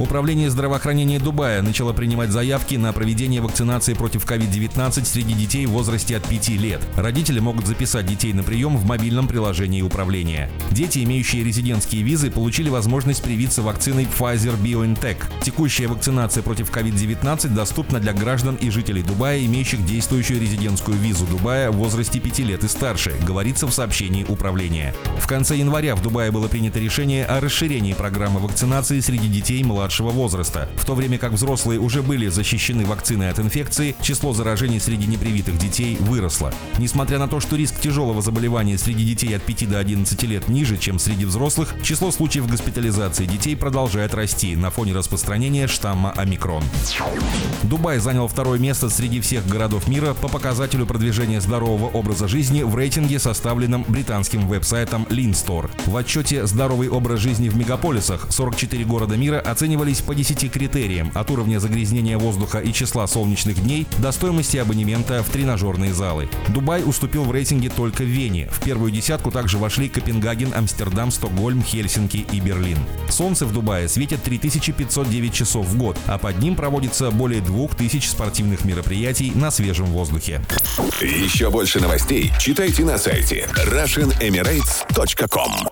Управление здравоохранения Дубая начало принимать заявки на проведение вакцинации против COVID-19 среди детей в возрасте от 5 лет. Родители могут записать детей на прием в мобильном приложении управления. Дети, имеющие резидентские визы, получили возможность привиться вакциной Pfizer-BioNTech. Текущая вакцинация против COVID-19 доступна для граждан и жителей Дубая, имеющих действующую резидентскую визу Дубая в возрасте 5 лет и старше, говорится в сообщении управления. В конце января в Дубае было принято решение о расширении программы вакцинации среди детей младших младшего возраста. В то время как взрослые уже были защищены вакциной от инфекции, число заражений среди непривитых детей выросло. Несмотря на то, что риск тяжелого заболевания среди детей от 5 до 11 лет ниже, чем среди взрослых, число случаев госпитализации детей продолжает расти на фоне распространения штамма омикрон. Дубай занял второе место среди всех городов мира по показателю продвижения здорового образа жизни в рейтинге, составленном британским веб-сайтом Lean В отчете «Здоровый образ жизни в мегаполисах» 44 города мира оценивают оценивались по 10 критериям, от уровня загрязнения воздуха и числа солнечных дней до стоимости абонемента в тренажерные залы. Дубай уступил в рейтинге только Вене. В первую десятку также вошли Копенгаген, Амстердам, Стокгольм, Хельсинки и Берлин. Солнце в Дубае светит 3509 часов в год, а под ним проводится более 2000 спортивных мероприятий на свежем воздухе. Еще больше новостей читайте на сайте RussianEmirates.com